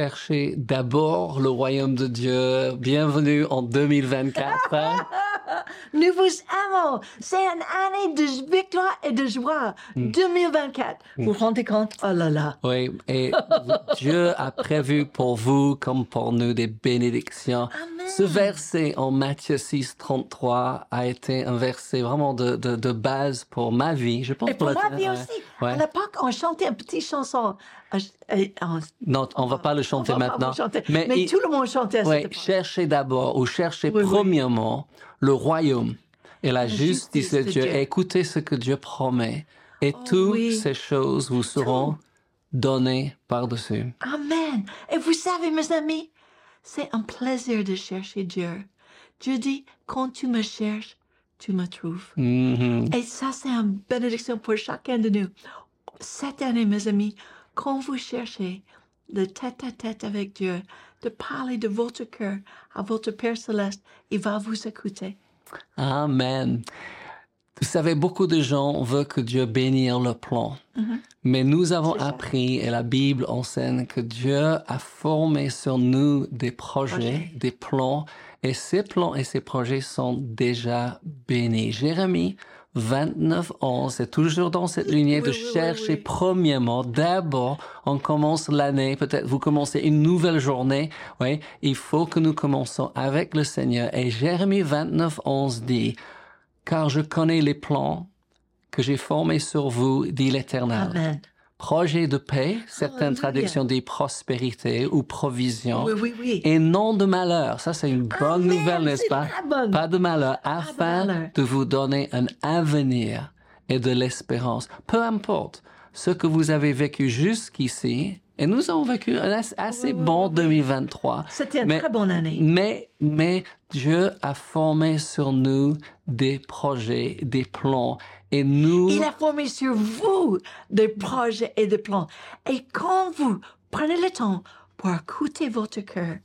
cherchez d'abord le royaume de Dieu. Bienvenue en 2024. Nous vous aimons. C'est une année de victoire et de joie. 2024. Vous vous rendez compte? Oh là là. Oui, et Dieu a prévu pour vous comme pour nous des bénédictions. Amen. Ce verset en Matthieu 6, 33 a été un verset vraiment de, de, de base pour ma vie. Je pense Et pour la- moi, vie aussi. Ouais. À l'époque, on chantait une petite chanson. Euh, euh, on- Non, on va pas le chanter on va maintenant. chanter. Mais, il- tout le monde chantait à Ouais, cherchez d'abord ou cherchez Oui, oui. premièrement le royaume et la, justice, justice de de Dieu. Dieu. Écoutez ce que Dieu promet et Oh, toutes oui. ces choses vous seront données par-dessus. Amen. Et vous savez, mes amis, c'est un plaisir de chercher Dieu. Dieu dit, quand tu me cherches, tu me trouves. Et ça, c'est une bénédiction pour chacun de nous. Cette année, mes amis, quand vous cherchez de tête à tête avec Dieu, de parler de votre cœur à votre Père céleste, il va vous écouter. Amen. Vous savez, beaucoup de gens veulent que Dieu bénisse le plan. Mais nous avons Mm-hmm. Appris, et la Bible enseigne, que Dieu a formé sur nous des projets, Projets. des plans, et ces plans et ces projets sont déjà bénis. Jérémie 29, 11, c'est toujours dans cette lignée de oui, oui, chercher oui. premièrement, d'abord, on commence l'année, peut-être vous commencez une nouvelle journée, oui, il faut que nous commençons avec le Seigneur. Et Jérémie 29, 11 dit, car je connais les plans que j'ai formés sur vous, dit l'Éternel. Amen. Projet de paix, certaines Alléluia. traductions dit prospérité ou provision, Oui, oui, oui. et non de malheur. Ça, c'est une bonne Amen, nouvelle, n'est-ce pas? bonne. Pas de malheur, afin malheur. de vous donner un avenir et de l'espérance. Peu importe ce que vous avez vécu jusqu'ici, et nous avons vécu un as- assez bon oui, oui. 2023. C'était une Mais- très bonne année. Mais, mais Dieu a formé sur nous des projets, des plans, et nous, Il a formé sur vous des projets et des plans. Et quand vous prenez le temps pour écouter votre cœur,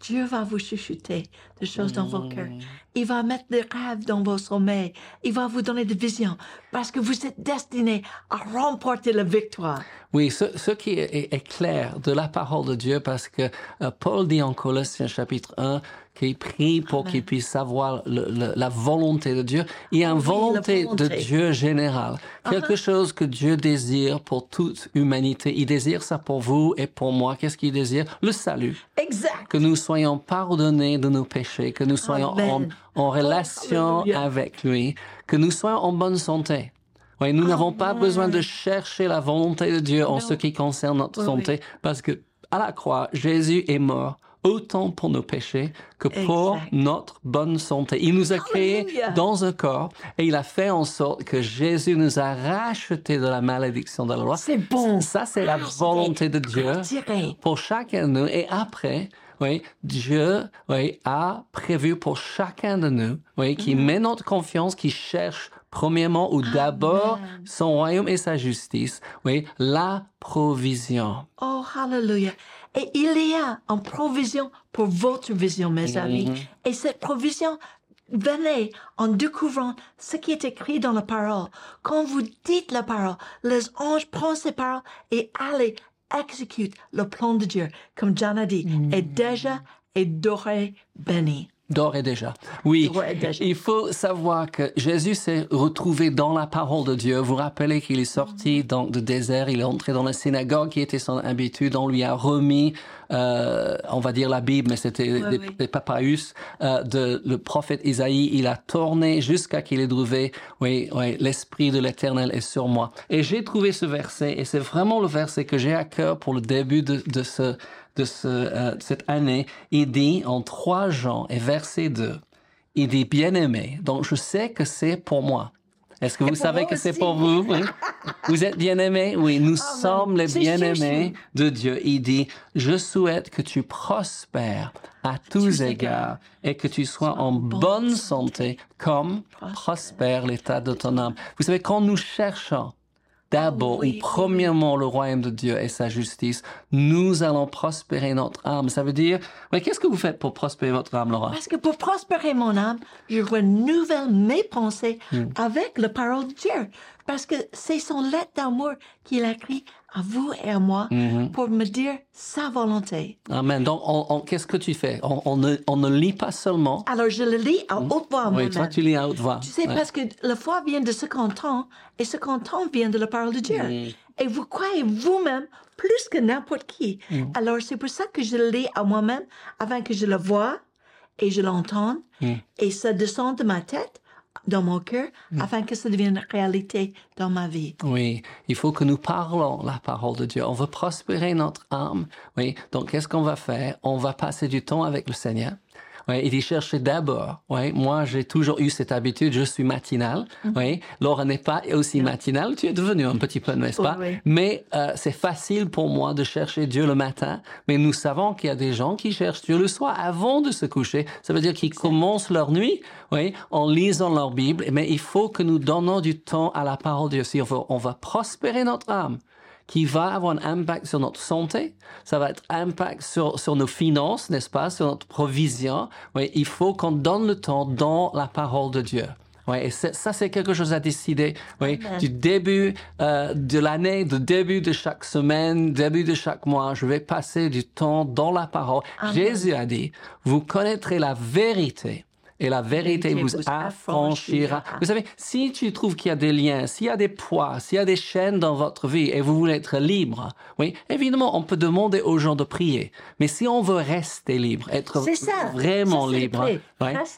Dieu va vous chuchoter des choses dans vos cœurs. Il va mettre des rêves dans vos sommeils. Il va vous donner des visions parce que vous êtes destinés à remporter la victoire. Oui, ce, ce qui est, clair de la parole de Dieu, parce que euh, Paul dit en Colossiens chapitre 1 qu'il prie pour qu'il puisse savoir le- le- la volonté de Dieu. Il y a une Oui, volonté, volonté. de Dieu générale, quelque chose que Dieu désire pour toute humanité. Il désire ça pour vous et pour moi. Qu'est-ce qu'il désire? Le salut. Exact. Que nous soyons pardonnés de nos péchés, que nous soyons en, relation avec lui, que nous soyons en bonne santé. Oui, nous n'avons pas besoin de chercher la volonté de Dieu en Non. ce qui concerne notre Oui, santé, parce que à la croix, Jésus est mort autant pour nos péchés que pour Exact. notre bonne santé. Il nous a créés dans un corps et il a fait en sorte que Jésus nous a rachetés de la malédiction de la loi. C'est bon. Ça, c'est la volonté de Dieu pour chacun de nous. Et après, oui, Dieu oui, a prévu pour chacun de nous, oui, qui met notre confiance, qui cherche premièrement ou d'abord son royaume et sa justice, oui, la provision. Oh, hallelujah. Et il y a une provision pour votre vision, mes amis. Et cette provision, venez en découvrant ce qui est écrit dans la parole. Quand vous dites la parole, les anges prennent ces paroles et allez exécuter le plan de Dieu. Comme John a dit, est déjà et doré béni. D'ores et déjà. Oui, D'ores et déjà. il faut savoir que Jésus s'est retrouvé dans la parole de Dieu. Vous rappelez qu'il est sorti dans le désert, il est entré dans la synagogue qui était son habitude, on lui a remis, euh, on va dire la Bible, mais c'était des, oui. des papyrus euh, de le prophète Isaïe. Il a tourné jusqu'à qu'il ait trouvé, oui, oui, l'esprit de l'Éternel est sur moi. Et j'ai trouvé ce verset, et c'est vraiment le verset que j'ai à cœur pour le début de, de ce de ce, euh, cette année, il dit en 3 Jean et verset 2, il dit bien-aimé, donc je sais que c'est pour moi. Est-ce que vous savez que c'est pour vous? Oui. Vous êtes bien-aimés? Oui, nous sommes les bien-aimés de Dieu. Il dit, je souhaite que tu prospères à tous égards et que tu sois en bonne santé comme prospère l'état de ton âme. Vous savez, quand nous cherchons d'abord ou premièrement le royaume de Dieu et sa justice, nous allons prospérer notre âme. Ça veut dire, ouais, qu'est-ce que vous faites pour prospérer votre âme, Laura? Parce que pour prospérer mon âme, je renouvelle mes pensées Hmm. avec la parole de Dieu. Parce que c'est son lettre d'amour qu'il a écrit à vous et à moi Mhm. pour me dire sa volonté. Amen. Donc, on- on- qu'est-ce que tu fais? On, on ne, on ne lit pas seulement. Alors je le lis à haute voix Oui, toi, tu lis à haute voix. Tu sais, Ouais. parce que la foi vient de ce qu'on entend, et ce qu'on entend vient de la parole de Dieu. Mm. Et vous croyez vous-même plus que n'importe qui. Mm. Alors, c'est pour ça que je le lis à moi-même, afin que je le vois et je l'entende, et ça descend de ma tête, dans mon cœur, Mm. afin que ça devienne réalité dans ma vie. Oui, il faut que nous parlons la parole de Dieu. On veut prospérer notre âme. Oui, donc qu'est-ce qu'on va faire? On va passer du temps avec le Seigneur. Oui, il dit chercher d'abord. Oui, moi j'ai toujours eu cette habitude. Je suis matinal. Oui, Laura n'est pas aussi matinale. Tu es devenu un petit peu, n'est-ce pas? Oui. Mais euh, c'est facile pour moi de chercher Dieu le matin. Mais nous savons qu'il y a des gens qui cherchent Dieu le soir avant de se coucher. Ça veut dire qu'ils commencent leur nuit, oui, en lisant leur Bible. Mais il faut que nous donnons du temps à la parole de Dieu. Si on veut, on va prospérer notre âme, qui va avoir un impact sur notre santé, ça va être impact sur, sur nos finances, n'est-ce pas, sur notre provision. Oui, il faut qu'on donne le temps dans la parole de Dieu. Oui, et ça, c'est quelque chose à décider. Oui, Amen. du début euh, de l'année, du début de chaque semaine, début de chaque mois, je vais passer du temps dans la parole. Amen. Jésus a dit, vous connaîtrez la vérité. Et la vérité vous affranchira. Vous savez, si tu trouves qu'il y a des liens, s'il y a des poids, s'il y a des chaînes dans votre vie et vous voulez être libre, oui, évidemment, on peut demander aux gens de prier. Mais si on veut rester libre, être ça. vraiment Ça, libre,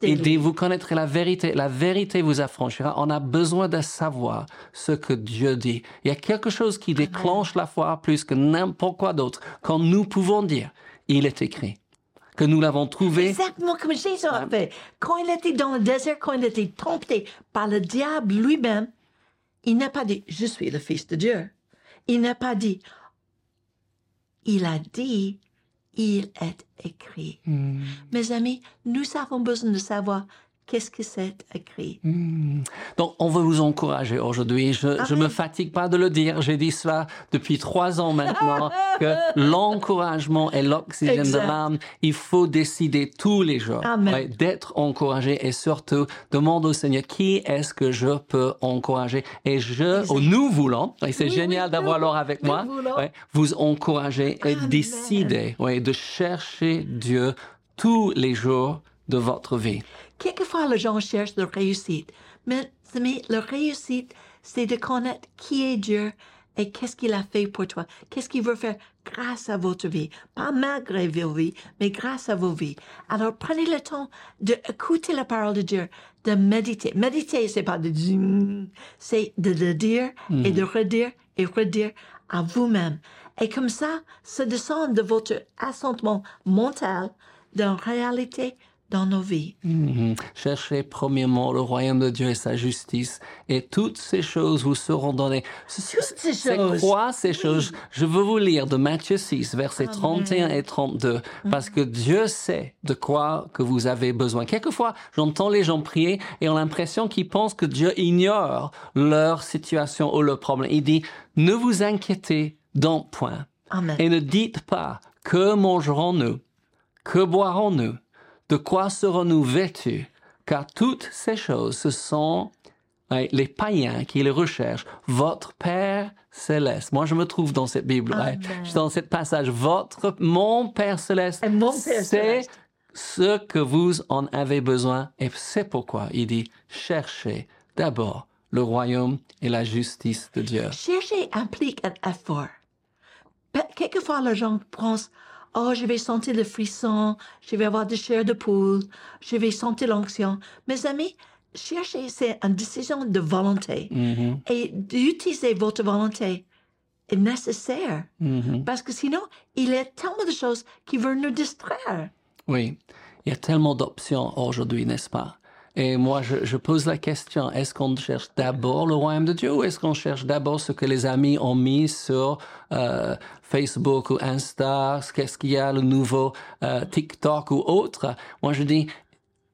dit, libre. vous connaîtrez la vérité, la vérité vous affranchira. On a besoin de savoir ce que Dieu dit. Il y a quelque chose qui déclenche la foi plus que n'importe quoi d'autre quand nous pouvons dire, il est écrit, que nous l'avons trouvé. Exactement comme Jésus a fait. Quand il était dans le désert, quand il était tenté par le diable lui-même, il n'a pas dit Je suis le Fils de Dieu. Il n'a pas dit Il a dit Il est écrit. Hmm. Mes amis, nous avons besoin de savoir qu'est-ce que c'est écrit. Hmm. Donc, on veut vous encourager aujourd'hui. Je, je me fatigue pas de le dire. J'ai dit cela depuis trois ans maintenant, que l'encouragement est l'oxygène de l'âme. Il faut décider tous les jours ouais, d'être encouragé et surtout demande au Seigneur qui est-ce que je peux encourager? Et je, oh, nous voulons, et c'est Oui, génial oui, d'avoir Laure avec moi, ouais, vous encourager et Amen. décider ouais, de chercher Dieu tous les jours de votre vie. Quelquefois, les gens cherchent leur réussite? Mais, amis, leur réussite, c'est de connaître qui est Dieu et qu'est-ce qu'il a fait pour toi. Qu'est-ce qu'il veut faire grâce à votre vie? Pas malgré vos vies, mais grâce à vos vies. Alors, prenez le temps d'écouter la parole de Dieu, de méditer. Méditer, c'est pas de dire, c'est de le dire et de redire et redire à vous-même. Et comme ça, ça descend de votre assentement mental dans la réalité dans nos vies. Mhm. Cherchez premièrement le royaume de Dieu et sa justice, et toutes ces choses vous seront données. Toutes ces C'est choses. quoi ces choses? Je veux vous lire de Matthieu 6, versets 31 et 32, parce que Dieu sait de quoi que vous avez besoin. Quelquefois, j'entends les gens prier et ont l'impression qu'ils pensent que Dieu ignore leur situation ou leur problème. Il dit, ne vous inquiétez donc point. Amen. Et ne dites pas, que mangerons-nous? Que boirons-nous? De quoi serons-nous vêtus? Car toutes ces choses, ce sont ouais, les païens qui les recherchent. Votre Père céleste. Moi, je me trouve dans cette Bible. ouais. Amen. Je suis dans cette passage. Votre, mon Père céleste, Et mon Père c'est céleste. ce que vous en avez besoin. Et c'est pourquoi il dit, cherchez d'abord le royaume et la justice de Dieu. Chercher implique un effort. Quelquefois, les gens pensent, oh, je vais sentir le frisson, je vais avoir des chairs de poule, je vais sentir l'onction. Mes amis, chercher, c'est une décision de volonté. Mhm, Et d'utiliser votre volonté est nécessaire. mhm. Parce que sinon, il y a tellement de choses qui veulent nous distraire. Oui, il y a tellement d'options aujourd'hui, n'est-ce pas? Et moi, je, je pose la question, est-ce qu'on cherche d'abord le royaume de Dieu ou est-ce qu'on cherche d'abord ce que les amis ont mis sur euh, Facebook ou Insta, qu'est-ce qu'il y a, le nouveau euh, TikTok ou autre? Moi, je dis,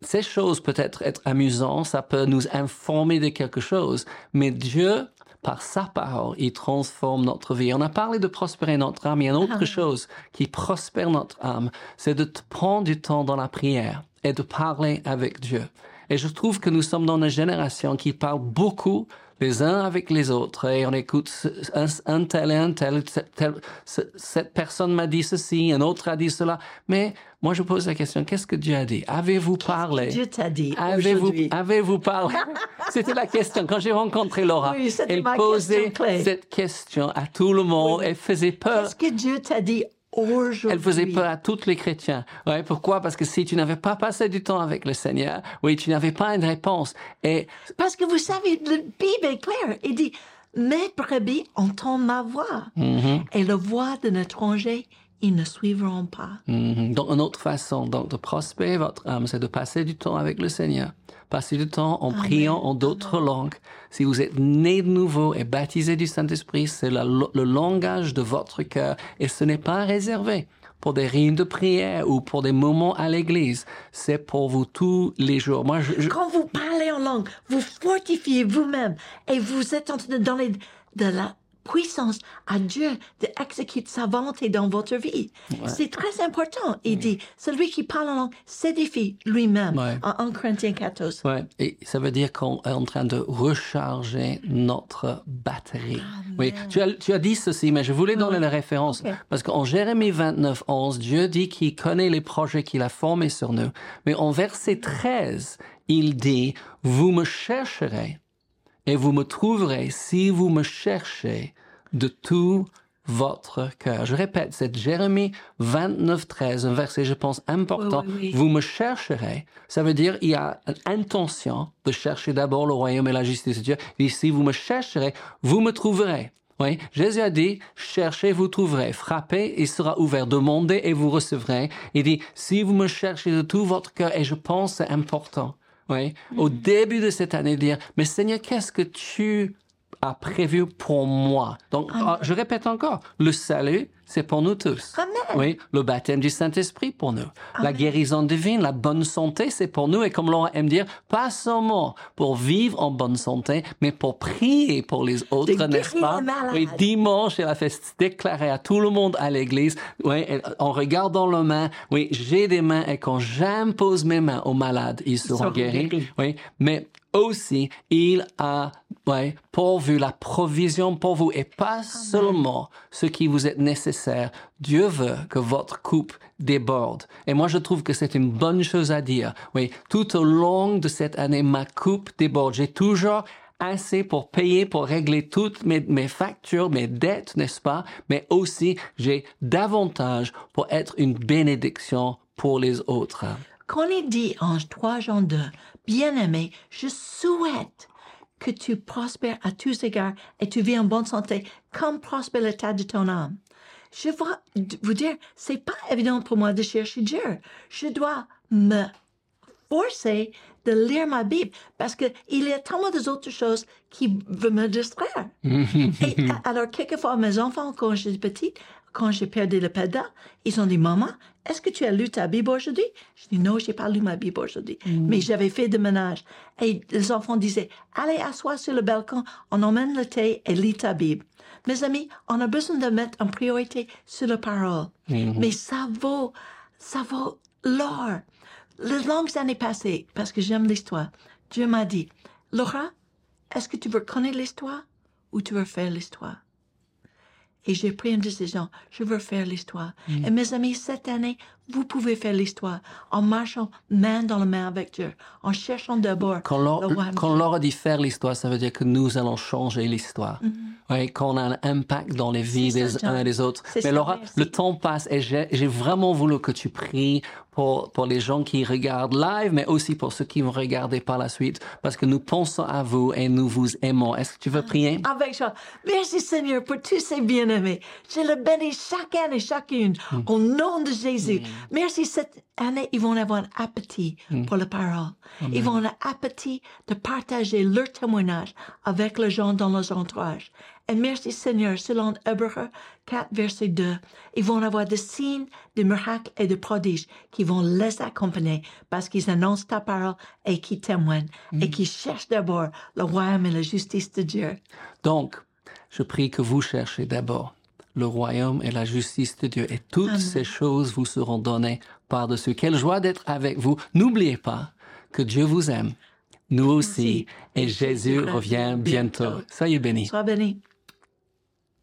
ces choses peut-être être amusantes, ça peut nous informer de quelque chose, mais Dieu, par sa parole, il transforme notre vie. On a parlé de prospérer notre âme, il y a une autre chose qui prospère notre âme, c'est de prendre du temps dans la prière et de parler avec Dieu. Et je trouve que nous sommes dans une génération qui parle beaucoup les uns avec les autres et on écoute un, un tel et un tel, tel- tel- ce- cette personne m'a dit ceci, un autre a dit cela. Mais moi, je pose la question, qu'est-ce que Dieu a dit? Avez-vous parlé? Dieu t'a dit Avez-vous, parlé? C'était la question. Quand j'ai rencontré Laura, Oui, elle ma posait question cette question à tout le monde. Elle faisait peur. Qu'est-ce que Dieu t'a dit aujourd'hui? Elle faisait peur à tous les chrétiens. Ouais, pourquoi? Parce que si tu n'avais pas passé du temps avec le Seigneur, oui, tu n'avais pas une réponse. Et Parce que vous savez, la Bible est claire. Il dit, mes brebis entendent ma voix. Mhm. Et la voix d'un étranger, ils ne suivront pas. Mhm. Donc, une autre façon donc, de prospérer votre âme, c'est de passer du temps avec le Seigneur. Passer du temps en priant en d'autres langues. Si vous êtes né de nouveau et baptisé du Saint-Esprit, c'est le langage de votre cœur et ce n'est pas réservé pour des rimes de prière ou pour des moments à l'église. C'est pour vous tous les jours. Moi, je, je- Quand vous parlez en langue, vous fortifiez vous-même et vous êtes en train de donner de la puissance à Dieu d'exécuter sa volonté dans votre vie. C'est très important. Il dit, celui qui parle en langue s'édifie lui-même Ouais. en 1 Corinthiens 14. Ouais, et ça veut dire qu'on est en train de recharger notre batterie. Oui, tu as, tu as dit ceci, mais je voulais donner la référence. Parce qu'en Jérémie 29, 11, Dieu dit qu'il connaît les projets qu'il a formés sur nous. Mais en verset 13, il dit, vous me chercherez et vous me trouverez si vous me cherchez de tout votre cœur. Je répète, c'est Jérémie 29, 13, un verset, je pense, important. Oui, oui, oui. Vous me chercherez. Ça veut dire, il y a une intention de chercher d'abord le royaume et la justice de Dieu. Il dit, si vous me chercherez, vous me trouverez. Oui, Jésus a dit, cherchez, vous trouverez. Frappez, il sera ouvert. Demandez et vous recevrez. Il dit, si vous me cherchez de tout votre cœur, et je pense c'est important. Oui, au début de cette année, dire, mais Seigneur, qu'est-ce que tu prévu pour moi? Donc, ah, je répète encore, le salut, c'est pour nous tous. Amen. Oui, le baptême du Saint-Esprit pour nous. La guérison divine, la bonne santé, c'est pour nous. Et comme Laura aime dire, pas seulement pour vivre en bonne santé, mais pour prier pour les autres, n'est-ce pas? Oui, dimanche, elle a fait déclarer à tout le monde à l'église, oui, en regardant leurs mains, oui, j'ai des mains et quand j'impose mes mains aux malades, ils seront seront guéris. guéris. Oui, mais aussi, il a ouais, pourvu la provision pour vous et pas seulement ce qui vous est nécessaire. Dieu veut que votre coupe déborde. Et moi, je trouve que c'est une bonne chose à dire. Oui, tout au long de cette année, ma coupe déborde. J'ai toujours assez pour payer, pour régler toutes mes, mes factures, mes dettes, n'est-ce pas? Mais aussi, j'ai davantage pour être une bénédiction pour les autres. Quand il dit en 3 Jean 2, bien-aimé, je souhaite que tu prospères à tous égards et tu vis en bonne santé, comme prospère l'état de ton âme. Je vois vous dire, c'est pas évident pour moi de chercher Dieu. Je dois me forcer de lire ma Bible parce que il y a tellement d'autres choses qui veulent me distraire. Et alors, quelquefois, mes enfants, quand j'étais petite, quand j'ai perdu le pédale, ils ont dit, maman, est-ce que tu as lu ta Bible aujourd'hui? Je dis, non, j'ai pas lu ma Bible aujourd'hui. Mais j'avais fait de ménage. Et les enfants disaient, allez, assois sur le balcon, on emmène le thé et lis ta Bible. Mes amis, on a besoin de mettre en priorité sur la parole. Mais ça vaut, ça vaut l'or. Les longues années passées, parce que j'aime l'histoire, Dieu m'a dit, Laura, est-ce que tu veux connaître l'histoire ou tu veux faire l'histoire? Et j'ai pris une décision, je veux faire l'histoire. Et mes amis, cette année, vous pouvez faire l'histoire en marchant main dans la main avec Dieu, en cherchant d'abord Quand Laura, le royaume. quand Laura dit faire l'histoire, ça veut dire que nous allons changer l'histoire. Oui, qu'on a un impact dans les vies des ça, uns et des autres. Mais ça, Laura, merci. le temps passe et j'ai vraiment voulu que tu pries pour, pour les gens qui regardent live, mais aussi pour ceux qui vont regarder par la suite, parce que nous pensons à vous et nous vous aimons. Est-ce que tu veux prier? avec joie. Merci Seigneur pour tous ces bien-aimés. Je le bénis chacun et chacune au nom de Jésus. Merci cette année, ils vont avoir un appétit pour la parole. Ils vont avoir un appétit de partager leur témoignage avec les gens dans leurs entourages. Et merci Seigneur, selon Hébreux 4, verset 2, ils vont avoir des signes, des miracles et des prodiges qui vont les accompagner parce qu'ils annoncent ta parole et qui témoignent et qui cherchent d'abord le royaume et la justice de Dieu. Donc, je prie que vous cherchez d'abord le royaume et la justice de Dieu et toutes ces choses vous seront données par-dessus. Quelle joie d'être avec vous. N'oubliez pas que Dieu vous aime nous aussi, et Jésus revient bientôt. Soyez bénis. Sois béni.